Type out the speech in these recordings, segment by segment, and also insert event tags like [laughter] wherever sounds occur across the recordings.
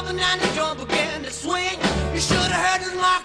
jumping and the drum began to swing. You should have heard the knocked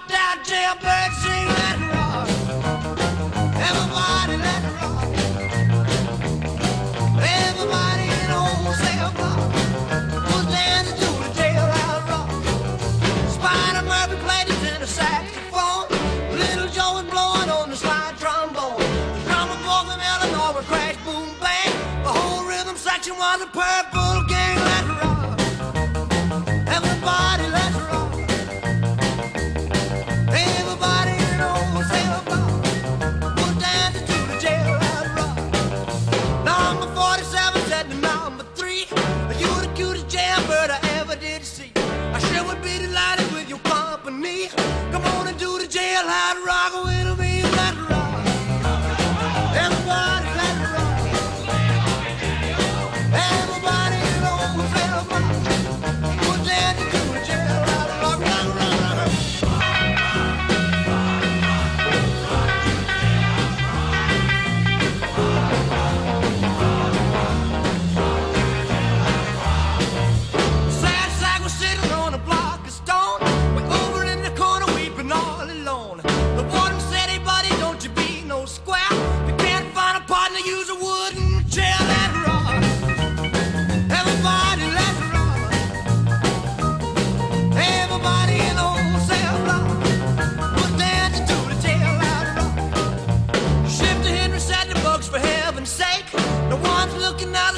looking at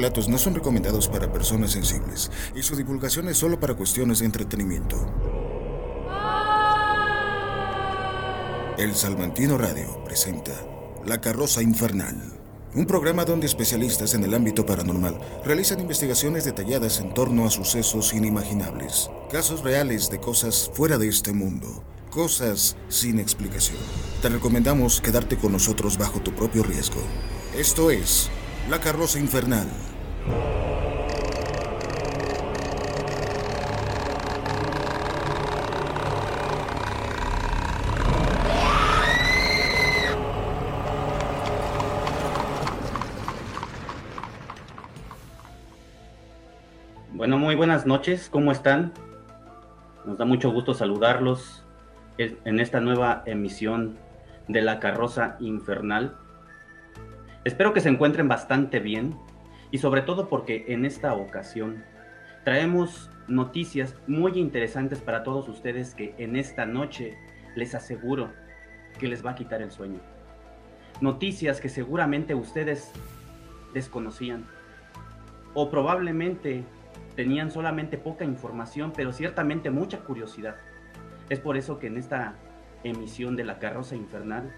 relatos no son recomendados para personas sensibles y su divulgación es solo para cuestiones de entretenimiento. El Salmantino Radio presenta La Carroza Infernal, un programa donde especialistas en el ámbito paranormal realizan investigaciones detalladas en torno a sucesos inimaginables, casos reales de cosas fuera de este mundo, cosas sin explicación. Te recomendamos quedarte con nosotros bajo tu propio riesgo. Esto es La Carroza Infernal. Bueno, muy buenas noches, ¿cómo están? Nos da mucho gusto saludarlos en esta nueva emisión de La Carroza Infernal. Espero que se encuentren bastante bien y sobre todo porque en esta ocasión traemos noticias muy interesantes para todos ustedes que en esta noche les aseguro que les va a quitar el sueño. Noticias que seguramente ustedes desconocían o probablemente tenían solamente poca información, pero ciertamente mucha curiosidad. Es por eso que en esta emisión de La Carroza Infernal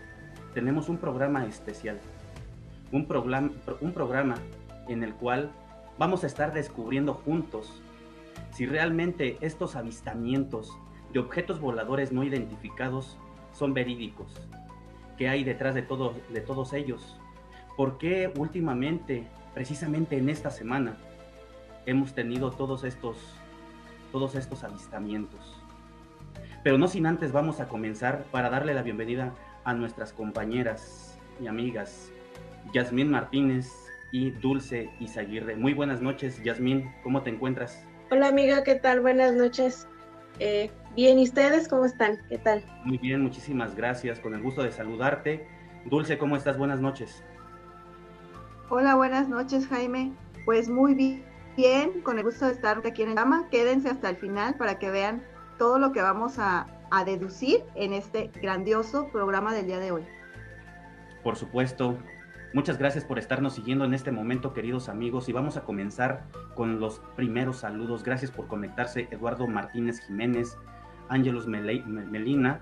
tenemos un programa especial. Un, programa, un programa en el cual vamos a estar descubriendo juntos si realmente estos avistamientos de objetos voladores no identificados son verídicos. ¿Qué hay detrás de, todo, de todos ellos? ¿Por qué últimamente, precisamente en esta semana, hemos tenido todos estos, todos estos avistamientos? Pero no sin antes vamos a comenzar para darle la bienvenida a nuestras compañeras y amigas, Yasmín Martínez y Dulce Izaguirre. Muy buenas noches, Yasmín, ¿cómo te encuentras? Hola amiga, ¿qué tal? Buenas noches. Eh, bien, ¿y ustedes cómo están? ¿Qué tal? Muy bien, muchísimas gracias, con el gusto de saludarte. Dulce, ¿cómo estás? Buenas noches. Hola, buenas noches, Jaime. Pues muy bien, con el gusto de estar aquí en el programa. Quédense hasta el final para que vean todo lo que vamos a, a deducir en este grandioso programa del día de hoy. Por supuesto. Muchas gracias por estarnos siguiendo en este momento, queridos amigos, y vamos a comenzar con los primeros saludos. Gracias por conectarse, Eduardo Martínez Jiménez, Ángelos Melina,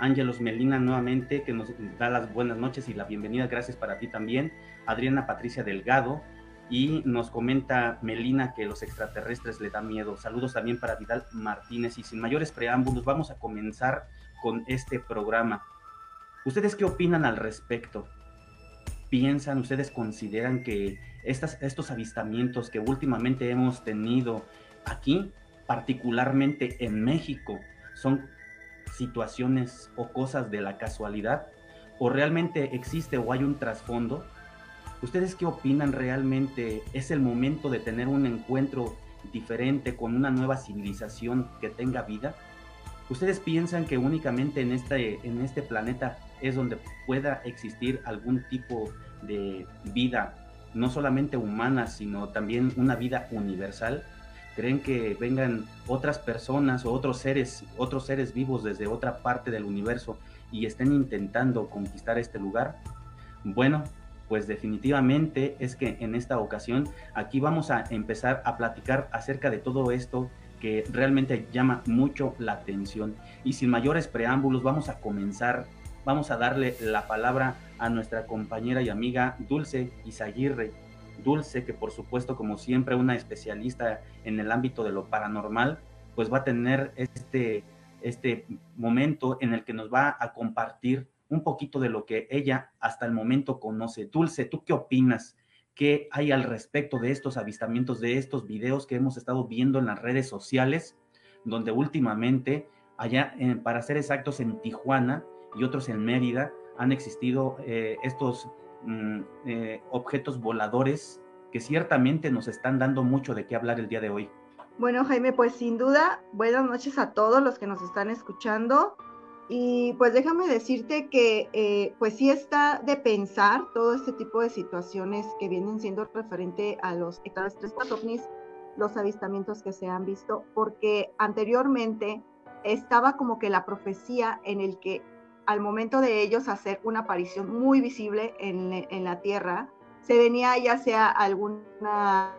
Ángelos Melina nuevamente, que nos da las buenas noches y la bienvenida. Gracias para ti también. Adriana Patricia Delgado, y nos comenta Melina que los extraterrestres le dan miedo. Saludos también para Vidal Martínez, y sin mayores preámbulos, vamos a comenzar con este programa. ¿Ustedes qué opinan al respecto? ¿Piensan, ustedes consideran que estas, estos avistamientos que últimamente hemos tenido aquí, particularmente en México, son situaciones o cosas de la casualidad? ¿O realmente existe o hay un trasfondo? ¿Ustedes qué opinan realmente? ¿Es el momento de tener un encuentro diferente con una nueva civilización que tenga vida? ¿Ustedes piensan que únicamente en este, en este planeta es donde pueda existir algún tipo de vida, no solamente humana, sino también una vida universal? ¿Creen que vengan otras personas o otros seres, otros seres vivos desde otra parte del universo y estén intentando conquistar este lugar? Bueno, pues definitivamente es que en esta ocasión aquí vamos a empezar a platicar acerca de todo esto que realmente llama mucho la atención. Y sin mayores preámbulos, vamos a comenzar, vamos a darle la palabra a nuestra compañera y amiga Dulce Izaguirre. Dulce, que por supuesto, como siempre, una especialista en el ámbito de lo paranormal, pues va a tener este, este momento en el que nos va a compartir un poquito de lo que ella hasta el momento conoce. Dulce, ¿tú qué opinas? ¿Qué hay al respecto de estos avistamientos, de estos videos que hemos estado viendo en las redes sociales, donde últimamente, allá, en, para ser exactos, en Tijuana y otros en Mérida, han existido eh, estos mm, eh, objetos voladores que ciertamente nos están dando mucho de qué hablar el día de hoy? Bueno, Jaime, pues sin duda, buenas noches a todos los que nos están escuchando. Y pues déjame decirte que eh, pues sí está de pensar todo este tipo de situaciones que vienen siendo referente a los extraterrestres ovnis, los avistamientos que se han visto, porque anteriormente estaba como que la profecía en el que al momento de ellos hacer una aparición muy visible en, la Tierra, se venía ya sea alguna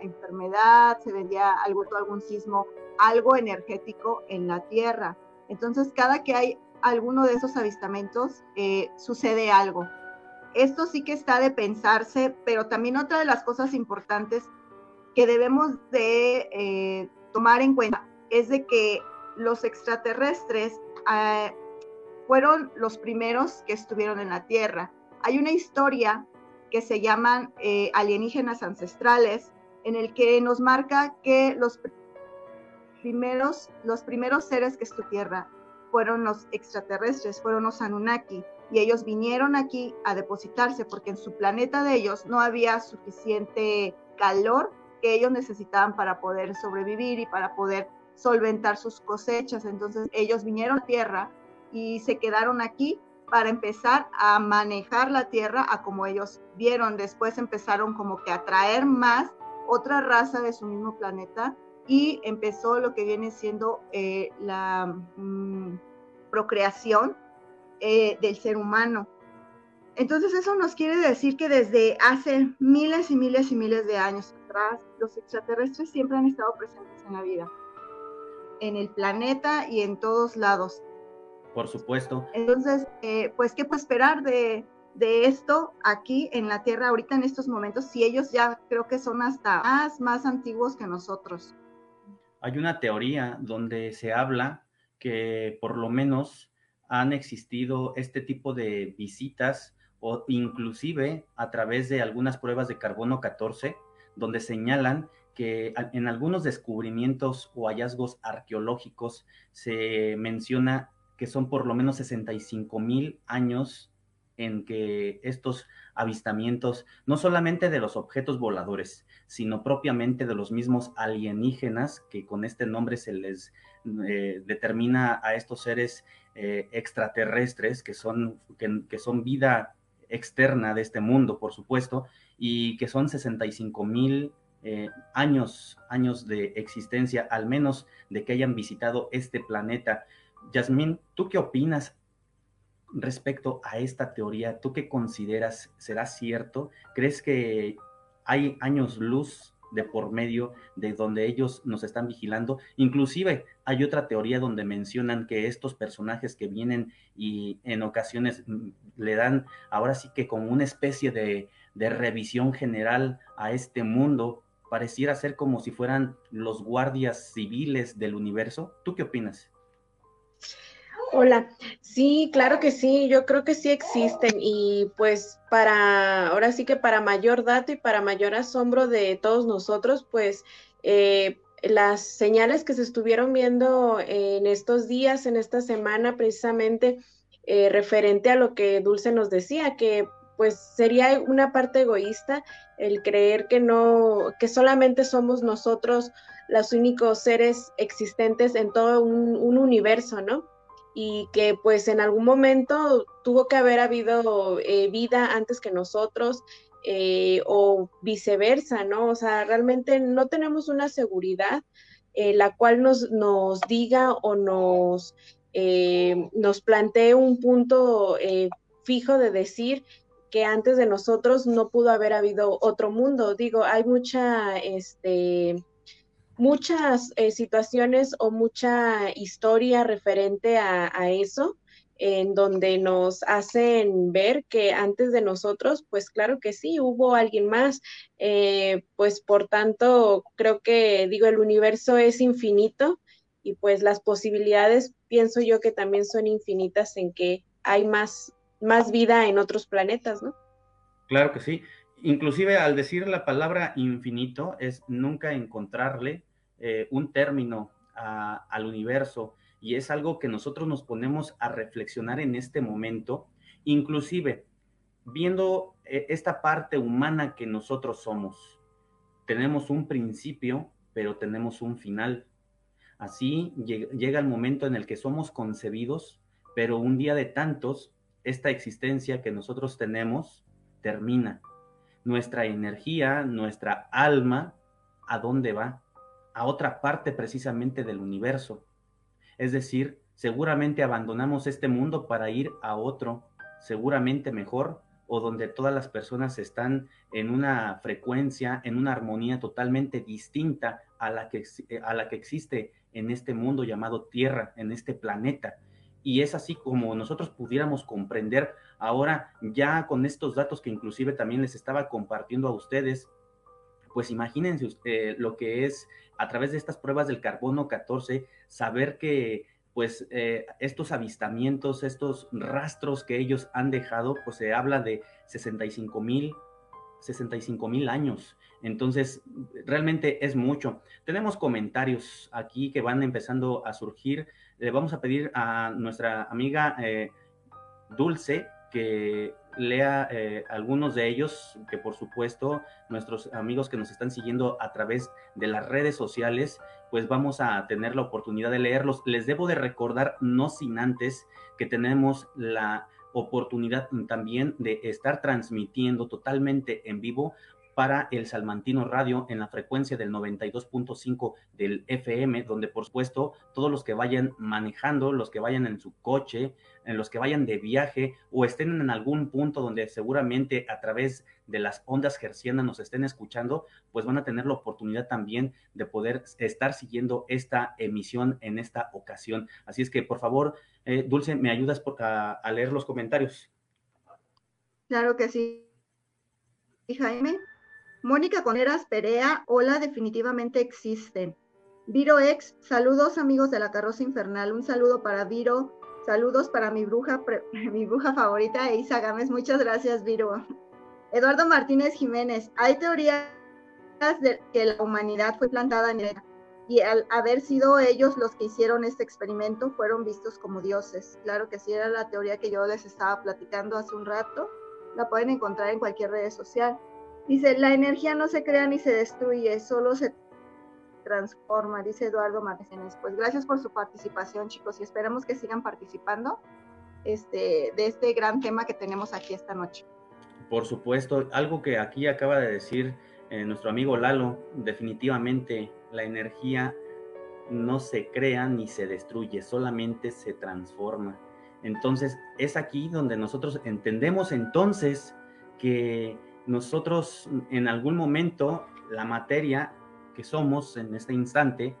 enfermedad, se venía algún, algún sismo, algo energético en la Tierra. Entonces, cada que hay alguno de esos avistamientos, eh, sucede algo. Esto sí que está de pensarse, pero también otra de las cosas importantes que debemos de eh, tomar en cuenta es de que los extraterrestres eh, fueron los primeros que estuvieron en la Tierra. Hay una historia que se llaman eh, alienígenas ancestrales, en el que nos marca que los primeros, los primeros seres que estuvieron en Tierra fueron los extraterrestres, fueron los Anunnaki, y ellos vinieron aquí a depositarse porque en su planeta de ellos no había suficiente calor que ellos necesitaban para poder sobrevivir y para poder solventar sus cosechas. Entonces ellos vinieron a Tierra y se quedaron aquí para empezar a manejar la Tierra a como ellos vieron. Después empezaron como que a traer más otra raza de su mismo planeta y empezó lo que viene siendo eh, la mm, procreación eh, del ser humano. Entonces eso nos quiere decir que desde hace miles y miles y miles de años atrás, los extraterrestres siempre han estado presentes en la vida, en el planeta y en todos lados. Por supuesto. Entonces, eh, pues, ¿qué puede esperar de, de esto aquí en la Tierra ahorita en estos momentos si ellos ya creo que son hasta más, más antiguos que nosotros? Hay una teoría donde se habla que por lo menos han existido este tipo de visitas o inclusive a través de algunas pruebas de carbono 14 donde señalan que en algunos descubrimientos o hallazgos arqueológicos se menciona que son por lo menos 65 mil años en que estos avistamientos, no solamente de los objetos voladores, sino propiamente de los mismos alienígenas, que con este nombre se les eh, determina a estos seres eh, extraterrestres, que son, que, que son vida externa de este mundo, por supuesto, y que son 65 mil eh, años, años de existencia, al menos de que hayan visitado este planeta. Yasmín, ¿tú qué opinas respecto a esta teoría? ¿Tú qué consideras será cierto? ¿Crees que hay años luz de por medio de donde ellos nos están vigilando. Inclusive hay otra teoría donde mencionan que estos personajes que vienen y en ocasiones mm, le dan ahora sí que como una especie de, de revisión general a este mundo, pareciera ser como si fueran los guardias civiles del universo. ¿Tú qué opinas? Hola, sí, claro que sí, yo creo que sí existen y pues para, ahora sí que para mayor dato y para mayor asombro de todos nosotros, pues eh, las señales que se estuvieron viendo en estos días, en esta semana, precisamente eh, referente a lo que Dulce nos decía, que pues sería una parte egoísta el creer que no, que solamente somos nosotros los únicos seres existentes en todo un, un universo, ¿no? y que pues en algún momento tuvo que haber habido eh, vida antes que nosotros eh, o viceversa, ¿no? O sea, realmente no tenemos una seguridad eh, la cual nos, nos diga o nos, nos plantee un punto fijo de decir que antes de nosotros no pudo haber habido otro mundo. Digo, hay mucha, este, muchas eh, situaciones o mucha historia referente a, eso, en donde nos hacen ver que antes de nosotros, pues claro que sí, hubo alguien más, eh, pues por tanto, creo que digo, el universo es infinito y pues las posibilidades, pienso yo que también son infinitas en que hay más, más vida en otros planetas, ¿no? Claro que sí. Inclusive al decir la palabra infinito es nunca encontrarle eh, un término al universo y es algo que nosotros nos ponemos a reflexionar en este momento, inclusive viendo eh, esta parte humana que nosotros somos. Tenemos un principio, pero tenemos un final. Así llega el momento en el que somos concebidos, pero un día de tantos, esta existencia que nosotros tenemos termina. Nuestra energía, nuestra alma, ¿a dónde va? a otra parte precisamente del universo. Es decir, seguramente abandonamos este mundo para ir a otro, seguramente mejor, o donde todas las personas están en una frecuencia, en una armonía totalmente distinta a la que, a la que existe en este mundo llamado Tierra, en este planeta. Y es así como nosotros pudiéramos comprender ahora ya con estos datos que inclusive también les estaba compartiendo a ustedes, pues imagínense usted lo que es a través de estas pruebas del carbono 14, saber que pues eh, estos avistamientos, estos rastros que ellos han dejado, pues se habla de 65 mil 65 mil años. Entonces, realmente es mucho. Tenemos comentarios aquí que van empezando a surgir. Le vamos a pedir a nuestra amiga eh, Dulce que lea eh, algunos de ellos, que por supuesto nuestros amigos que nos están siguiendo a través de las redes sociales, pues vamos a tener la oportunidad de leerlos. Les debo de recordar, no sin antes, que tenemos la oportunidad también de estar transmitiendo totalmente en vivo para el Salmantino Radio en la frecuencia del 92.5 del FM, donde por supuesto todos los que vayan manejando, los que vayan en su coche, en los que vayan de viaje o estén en algún punto donde seguramente a través de las ondas gercianas nos estén escuchando, pues van a tener la oportunidad también de poder estar siguiendo esta emisión en esta ocasión. Así es que por favor, eh, Dulce, ¿me ayudas a leer los comentarios? Claro que sí. Jaime, Mónica Coneras Perea, hola, definitivamente existen. Viro Ex, saludos amigos de la carroza infernal, un saludo para Viro, saludos para mi bruja, [laughs] mi bruja favorita, Isa Gámez, muchas gracias Viro. Eduardo Martínez Jiménez, hay teorías de que la humanidad fue plantada en el y al haber sido ellos los que hicieron este experimento, fueron vistos como dioses. Claro que sí, era la teoría que yo les estaba platicando hace un rato. La pueden encontrar en cualquier red social. Dice, la energía no se crea ni se destruye, solo se transforma, dice Eduardo Martínez. Pues gracias por su participación, chicos, y esperamos que sigan participando este, de este gran tema que tenemos aquí esta noche. Por supuesto, algo que aquí acaba de decir eh, nuestro amigo Lalo, definitivamente la energía no se crea ni se destruye, solamente se transforma. Entonces es aquí donde nosotros entendemos entonces que nosotros en algún momento la materia que somos en este instante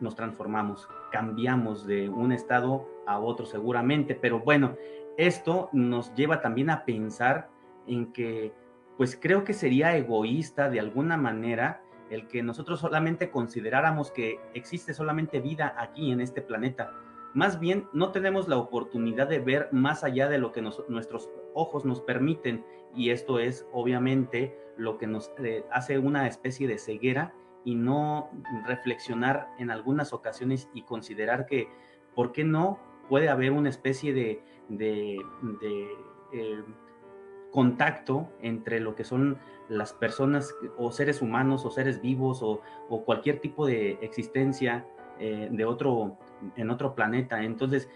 nos transformamos, cambiamos de un estado a otro seguramente, pero bueno, esto nos lleva también a pensar en que pues creo que sería egoísta de alguna manera el que nosotros solamente consideráramos que existe solamente vida aquí en este planeta. Más bien, no tenemos la oportunidad de ver más allá de lo que nuestros ojos nos permiten y esto es obviamente lo que nos eh, hace una especie de ceguera y no reflexionar en algunas ocasiones y considerar que, ¿por qué no puede haber una especie de, eh, contacto entre lo que son las personas o seres humanos o seres vivos o, cualquier tipo de existencia eh, de otro, en otro planeta. Entonces,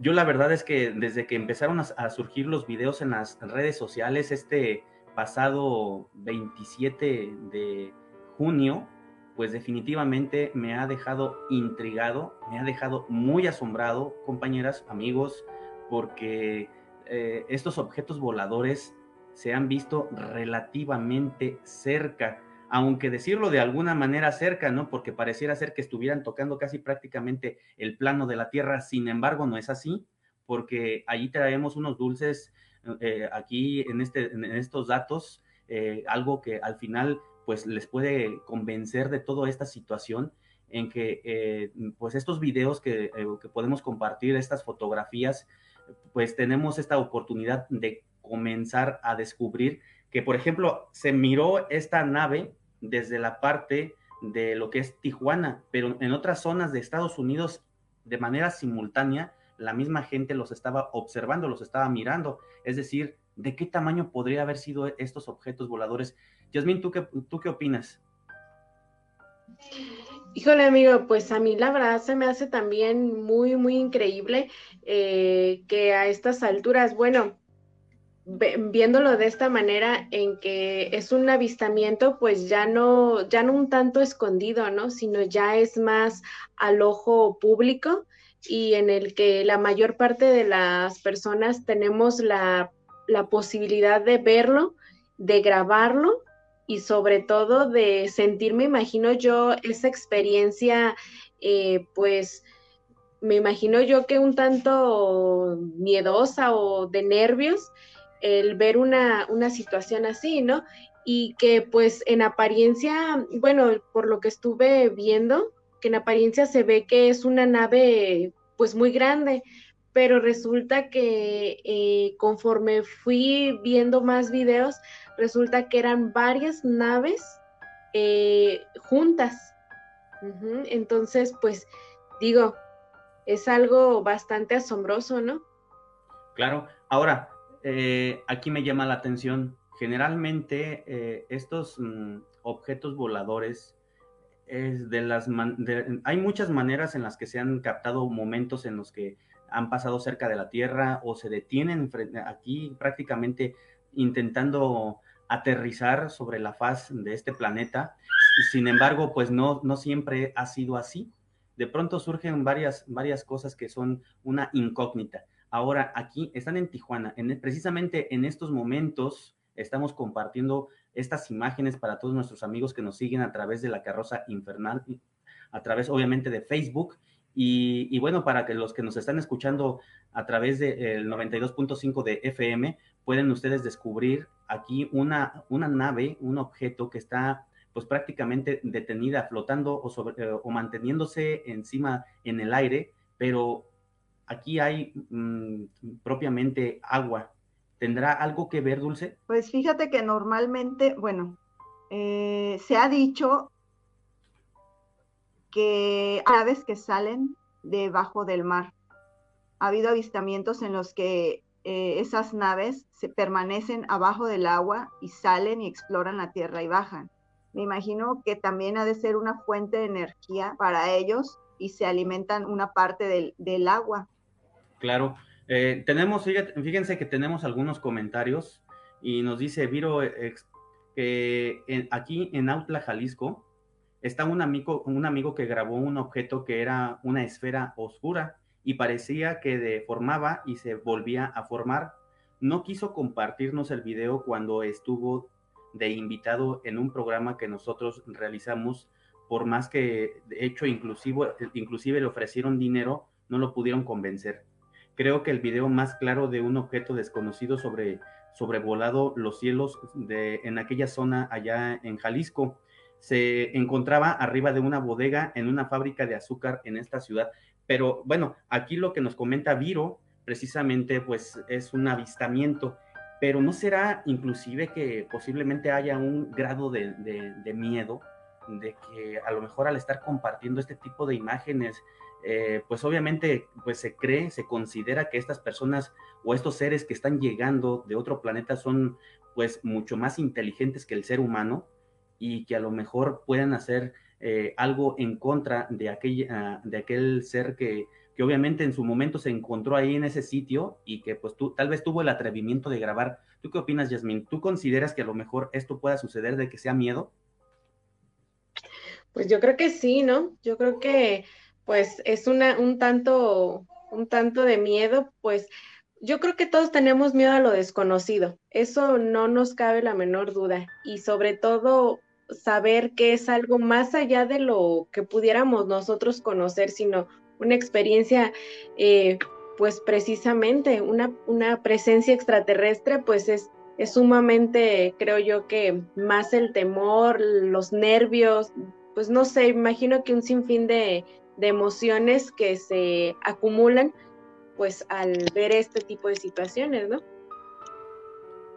yo la verdad es que desde que empezaron a, surgir los videos en las redes sociales, este pasado 27 de junio, pues definitivamente me ha dejado intrigado, me ha dejado muy asombrado, compañeras, amigos, porque eh, estos objetos voladores se han visto relativamente cerca, aunque decirlo de alguna manera cerca, ¿no? Porque pareciera ser que estuvieran tocando casi prácticamente el plano de la Tierra, sin embargo no es así, porque allí traemos unos dulces eh, aquí en, este, en estos datos, eh, algo que al final pues les puede convencer de toda esta situación en que eh, pues estos videos que, que podemos compartir, estas fotografías, pues tenemos esta oportunidad de comenzar a descubrir que, por ejemplo, se miró esta nave desde la parte de lo que es Tijuana, pero en otras zonas de Estados Unidos, de manera simultánea, la misma gente los estaba observando, los estaba mirando. Es decir, ¿de qué tamaño podría haber sido estos objetos voladores? Yasmin, ¿tú qué, tú qué opinas? Híjole, amigo, pues a mí la verdad se me hace también muy, muy increíble eh, que a estas alturas, bueno, viéndolo de esta manera en que es un avistamiento pues ya no ya no un tanto escondido, ¿no? sino ya es más al ojo público y en el que la mayor parte de las personas tenemos la, la posibilidad de verlo, de grabarlo y sobre todo de sentir, me imagino yo, esa experiencia, eh, pues me imagino yo que un tanto miedosa o de nervios, el ver una, una situación así, ¿no? Y que pues en apariencia, bueno, por lo que estuve viendo, que en apariencia se ve que es una nave pues muy grande, pero resulta que eh, conforme fui viendo más videos, resulta que eran varias naves eh, juntas. Entonces, pues digo, es algo bastante asombroso, ¿no? Claro. Ahora, eh, aquí me llama la atención, generalmente eh, estos mm, objetos voladores, hay muchas maneras en las que se han captado momentos en los que han pasado cerca de la Tierra o se detienen aquí prácticamente intentando aterrizar sobre la faz de este planeta. Sin embargo, pues no, no siempre ha sido así. De pronto surgen varias, varias cosas que son una incógnita. Ahora, aquí están en Tijuana, en, precisamente en estos momentos estamos compartiendo estas imágenes para todos nuestros amigos que nos siguen a través de la carroza infernal, a través obviamente de Facebook. Y, bueno, para que los que nos están escuchando a través del 92.5 de FM, pueden ustedes descubrir aquí una, una nave, un objeto que está pues prácticamente detenida, flotando o, sobre, o manteniéndose encima en el aire, pero aquí hay mm, propiamente agua. ¿Tendrá algo que ver, Dulce? Pues fíjate que normalmente, bueno, eh, se ha dicho que aves que salen debajo del mar. Ha habido avistamientos en los que eh, esas naves se permanecen abajo del agua y salen y exploran la tierra y bajan. Me imagino que también ha de ser una fuente de energía para ellos y se alimentan una parte del, del agua. Claro. Eh, tenemos, fíjense que tenemos algunos comentarios y nos dice Viro que aquí en Autla, Jalisco, está un amigo, un amigo que grabó un objeto que era una esfera oscura y parecía que deformaba y se volvía a formar. No quiso compartirnos el video cuando estuvo de invitado en un programa que nosotros realizamos, por más que de hecho inclusive, inclusive le ofrecieron dinero, no lo pudieron convencer. Creo que el video más claro de un objeto desconocido sobre sobrevolado los cielos de, en aquella zona allá en Jalisco. Se encontraba arriba de una bodega en una fábrica de azúcar en esta ciudad. Pero bueno, aquí lo que nos comenta Viro precisamente pues es un avistamiento, pero no será inclusive que posiblemente haya un grado de, de, de miedo de que a lo mejor al estar compartiendo este tipo de imágenes, eh, pues obviamente pues se cree, se considera que estas personas o estos seres que están llegando de otro planeta son pues mucho más inteligentes que el ser humano y que a lo mejor puedan hacer eh, algo en contra de aquel, uh, de aquel ser que, que, obviamente en su momento se encontró ahí en ese sitio y que pues tú tal vez tuvo el atrevimiento de grabar. ¿Tú qué opinas, Yasmin? ¿Tú consideras que a lo mejor esto pueda suceder de que sea miedo? Pues yo creo que sí, ¿no? Yo creo que pues es una, un tanto, un tanto de miedo, pues yo creo que todos tenemos miedo a lo desconocido, eso no nos cabe la menor duda y sobre todo saber que es algo más allá de lo que pudiéramos nosotros conocer, sino una experiencia, eh, pues precisamente una, una, presencia extraterrestre, pues es, es sumamente, creo yo que más el temor, los nervios, pues no sé, imagino que un sinfín de, de emociones que se acumulan pues al ver este tipo de situaciones, ¿no?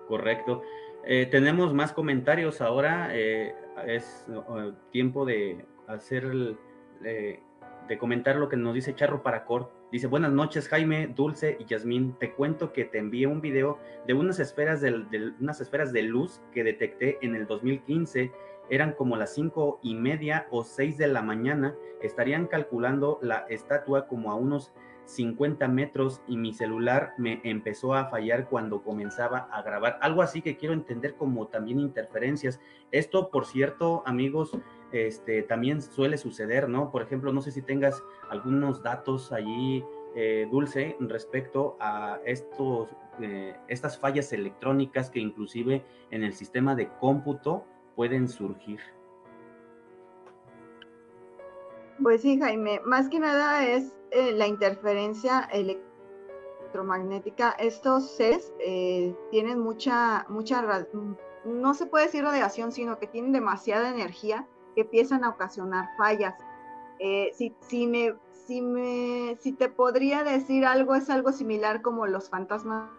Correcto. Eh, tenemos más comentarios ahora. Eh, es uh, tiempo de hacer, eh, de comentar lo que nos dice Charro Paracor. Dice, buenas noches Jaime, Dulce y Yasmín. Te cuento que te envié un video de unas esferas de, de, unas esferas de luz que detecté en el 2015. Eran como las cinco y media o seis de la mañana. Estarían calculando la estatua como a unos 50 metros y mi celular me empezó a fallar cuando comenzaba a grabar. Algo así que quiero entender como también interferencias. Esto, por cierto, amigos, este, también suele suceder, ¿no? Por ejemplo, no sé si tengas algunos datos allí, eh, Dulce, respecto a estos, eh, estas fallas electrónicas que inclusive en el sistema de cómputo pueden surgir. Pues sí, Jaime, más que nada es eh, la interferencia electromagnética. Estos seres eh, tienen mucha, mucha, no se puede decir radiación, sino que tienen demasiada energía que empiezan a ocasionar fallas. Eh, si, me, si, me, si te podría decir algo, es algo similar como los fantasmas,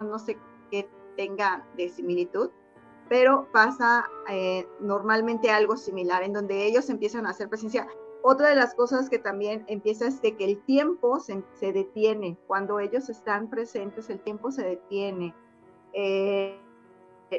no sé qué tenga de similitud, pero pasa normalmente algo similar, en donde ellos empiezan a hacer presencia otra de las cosas que también empieza es de que el tiempo se, se detiene. Cuando ellos están presentes, el tiempo se detiene. Eh,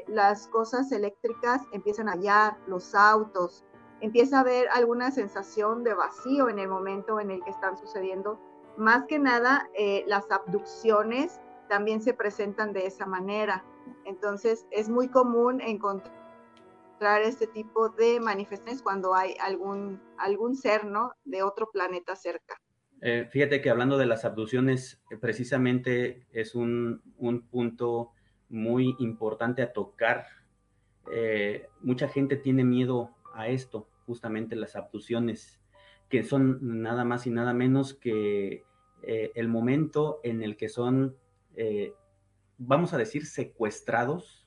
las cosas eléctricas empiezan a hallar, los autos, empieza a haber alguna sensación de vacío en el momento en el que están sucediendo. Más que nada, eh, las abducciones también se presentan de esa manera. Entonces, es muy común encontrar este tipo de manifestaciones cuando hay algún, algún ser, ¿no? De otro planeta cerca. Eh, fíjate que hablando de las abducciones, precisamente es un, un, punto muy importante a tocar. Eh, mucha gente tiene miedo a esto, justamente las abducciones, que son nada más y nada menos que eh, el momento en el que son, vamos a decir, secuestrados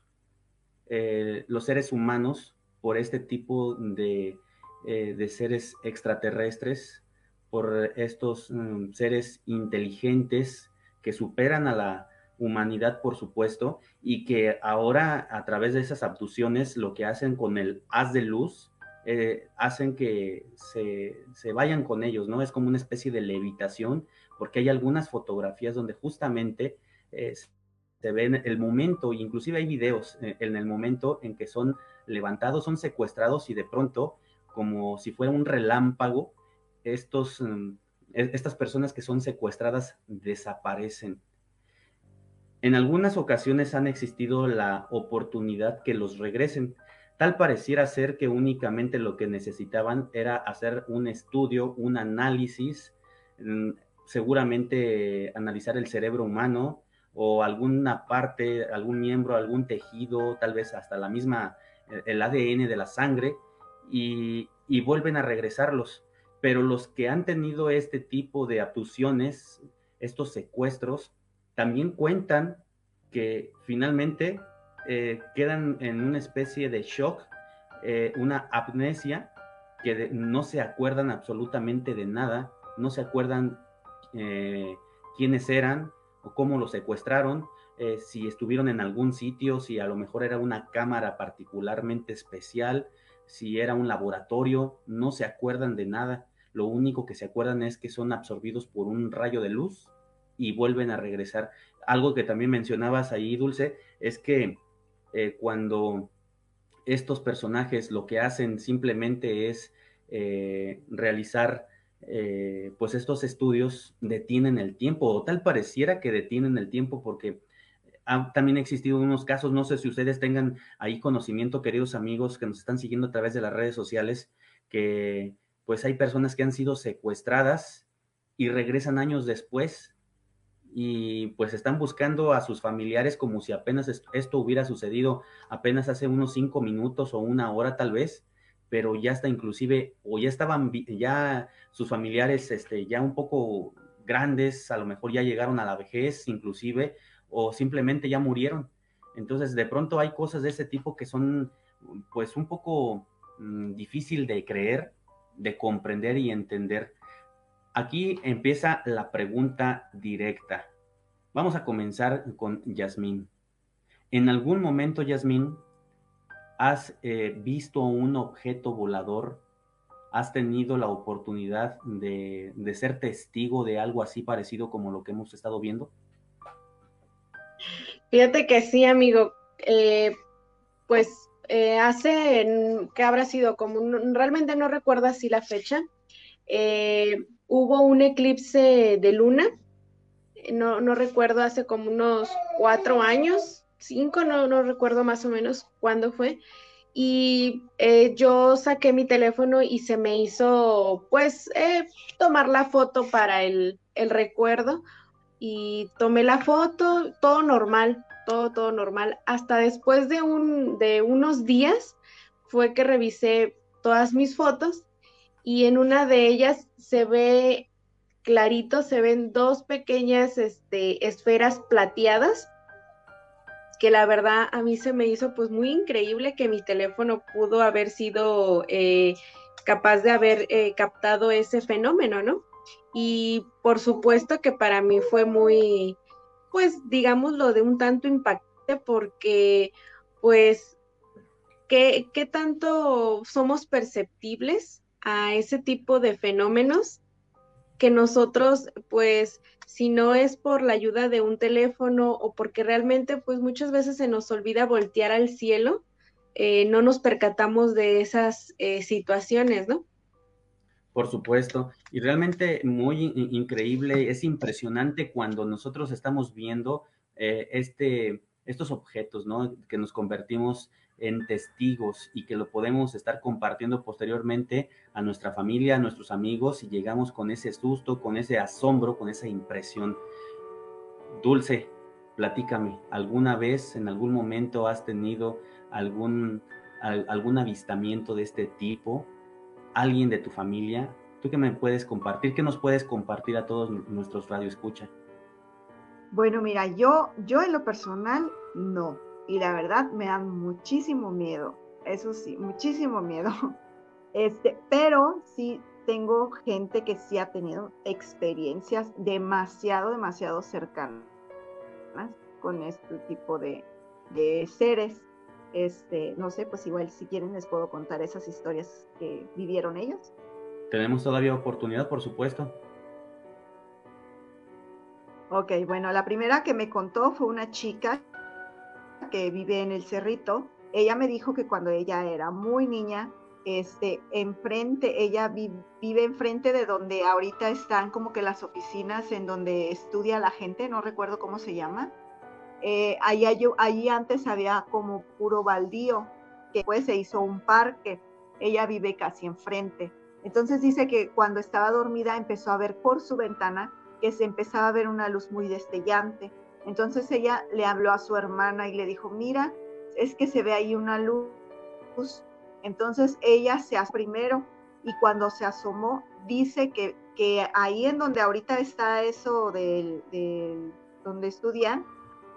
eh, los seres humanos por este tipo de, eh, de seres extraterrestres, por estos um, seres inteligentes que superan a la humanidad, por supuesto, y que ahora a través de esas abducciones lo que hacen con el haz de luz, eh, hacen que se, se, vayan con ellos, ¿no? Es como una especie de levitación, porque hay algunas fotografías donde justamente eh, se ve en el momento, inclusive hay videos en el momento en que son levantados, son secuestrados y de pronto, como si fuera un relámpago, estos, um, estas personas que son secuestradas desaparecen. En algunas ocasiones han existido la oportunidad que los regresen. Tal pareciera ser que únicamente lo que necesitaban era hacer un estudio, un análisis, mm, seguramente analizar el cerebro humano o alguna parte, algún miembro, algún tejido, tal vez hasta la misma, eh, el ADN de la sangre, y, y vuelven a regresarlos. Pero los que han tenido este tipo de abducciones, estos secuestros, también cuentan que finalmente eh, quedan en una especie de shock, eh, una amnesia, que no se acuerdan absolutamente de nada, no se acuerdan quiénes eran cómo los secuestraron, si estuvieron en algún sitio, si a lo mejor era una cámara particularmente especial, si era un laboratorio, no se acuerdan de nada. Lo único que se acuerdan es que son absorbidos por un rayo de luz y vuelven a regresar. Algo que también mencionabas ahí, Dulce, es que eh, cuando estos personajes lo que hacen simplemente es eh, realizar eh, pues estos estudios detienen el tiempo o tal pareciera que detienen el tiempo porque ha también existido unos casos, no sé si ustedes tengan ahí conocimiento, queridos amigos que nos están siguiendo a través de las redes sociales, que pues hay personas que han sido secuestradas y regresan años después y pues están buscando a sus familiares como si apenas esto hubiera sucedido apenas hace unos cinco minutos o una hora tal vez, pero ya está inclusive, o ya estaban, ya sus familiares este, ya un poco grandes, a lo mejor ya llegaron a la vejez inclusive, o simplemente ya murieron. Entonces de pronto hay cosas de ese tipo que son pues un poco mm, difícil de creer, de comprender y entender Aquí empieza la pregunta directa. Vamos a comenzar con Yasmín. ¿En algún momento, Yasmín, has eh, visto un objeto volador? ¿Has tenido la oportunidad de, ser testigo de algo así parecido como lo que hemos estado viendo? Fíjate que sí, amigo. Eh, pues eh, hace, ¿qué habrá sido? Como realmente no recuerdo así la fecha. Hubo un eclipse de luna, no, no recuerdo, hace como unos cuatro años, cinco, no, no recuerdo más o menos cuándo fue. Y eh, yo saqué mi teléfono y se me hizo, pues, eh, tomar la foto para el, el recuerdo. Y tomé la foto, todo normal, todo, todo normal. Hasta después de, un, de unos días fue que revisé todas mis fotos y en una de ellas se ve clarito, se ven dos pequeñas este, esferas plateadas, que la verdad a mí se me hizo pues muy increíble que mi teléfono pudo haber sido eh, capaz de haber eh, captado ese fenómeno, ¿no? Y por supuesto que para mí fue muy, pues digámoslo, de un tanto impactante porque pues, ¿qué, qué tanto somos perceptibles a ese tipo de fenómenos que nosotros, pues, si no es por la ayuda de un teléfono o porque realmente, pues, muchas veces se nos olvida voltear al cielo, eh, no nos percatamos de esas eh, situaciones, ¿no? Por supuesto, y realmente muy increíble, es impresionante cuando nosotros estamos viendo eh, este, estos objetos, ¿no? Que nos convertimos en testigos y que lo podemos estar compartiendo posteriormente a nuestra familia, a nuestros amigos y llegamos con ese susto, con ese asombro, con esa impresión. Dulce, platícame, ¿alguna vez, en algún momento has tenido algún, algún avistamiento de este tipo? ¿Alguien de tu familia? ¿Tú qué me puedes compartir? ¿Qué nos puedes compartir a todos nuestros radioescucha? Bueno, mira, yo, yo en lo personal no, y la verdad me dan muchísimo miedo, eso sí, muchísimo miedo. [laughs] Este, pero sí tengo gente que sí ha tenido experiencias demasiado, demasiado cercanas con este tipo de, de seres. Este, no sé, pues igual si quieren les puedo contar esas historias que vivieron ellos. Tenemos todavía oportunidad, por supuesto. Ok, bueno, la primera que me contó fue una chica que vive en el Cerrito, ella me dijo que cuando ella era muy niña, este, enfrente, ella vive enfrente de donde ahorita están como que las oficinas en donde estudia la gente, no recuerdo cómo se llama. eh, allí, allí antes había como puro baldío, que después se hizo un parque. Ella vive casi enfrente. Entonces dice que cuando estaba dormida empezó a ver por su ventana que se empezaba a ver una luz muy destellante. Entonces ella le habló a su hermana y le dijo, mira, es que se ve ahí una luz. Entonces ella se hace primero y cuando se asomó dice que, que ahí en donde ahorita está eso del, del donde estudian,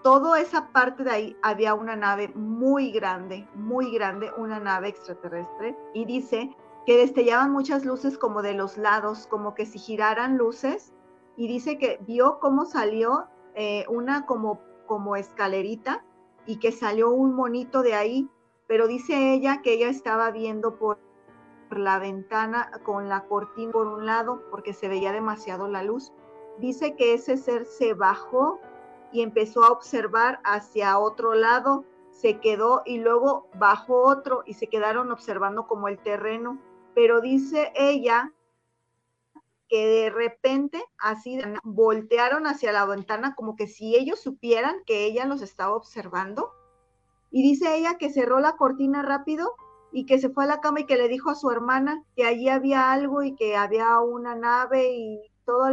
toda esa parte de ahí había una nave muy grande, muy grande, una nave extraterrestre, y dice que destellaban muchas luces como de los lados, como que si giraran luces, y dice que vio cómo salió eh, una como, como escalerita y que salió un monito de ahí, pero dice ella que ella estaba viendo por la ventana con la cortina por un lado porque se veía demasiado la luz. Dice que ese ser se bajó y empezó a observar hacia otro lado, se quedó y luego bajó otro y se quedaron observando como el terreno. Pero dice ella que de repente así voltearon hacia la ventana como que si ellos supieran que ella los estaba observando. Y dice ella que cerró la cortina rápido y que se fue a la cama y que le dijo a su hermana que allí había algo y que había una nave y todo